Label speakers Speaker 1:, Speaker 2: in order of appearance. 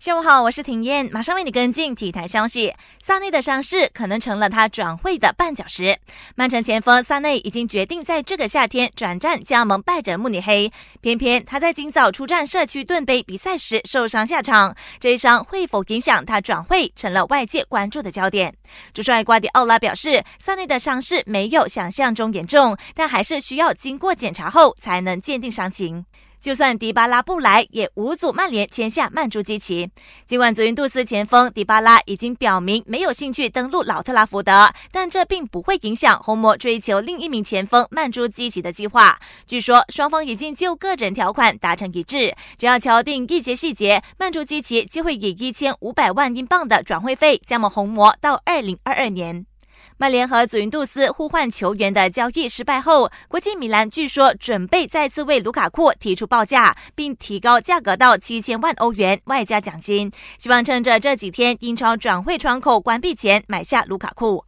Speaker 1: 下午好，我是婷燕，马上为你跟进体坛消息。萨内的伤势可能成了他转会的绊脚石。曼城前锋萨内已经决定在这个夏天转战加盟拜仁慕尼黑，偏偏他在今早出战社区盾杯比赛时受伤下场，这一伤会否影响他转会，成了外界关注的焦点。主帅瓜迪奥拉表示，萨内的伤势没有想象中严重，但还是需要经过检查后才能鉴定伤情。就算迪巴拉不来，也无阻曼联签下曼朱基奇。尽管祖云杜斯前锋迪巴拉已经表明没有兴趣登陆老特拉福德，但这并不会影响红魔追求另一名前锋曼朱基奇的计划。据说双方已经就个人条款达成一致，只要敲定一些细节，曼朱基奇就会以一千五百万英镑的转会费加盟红魔到二零二二年。曼联和祖云杜斯互换球员的交易失败后，国际米兰据说准备再次为卢卡库提出报价，并提高价格到七千万欧元外加奖金，希望趁着这几天英超转会窗口关闭前买下卢卡库。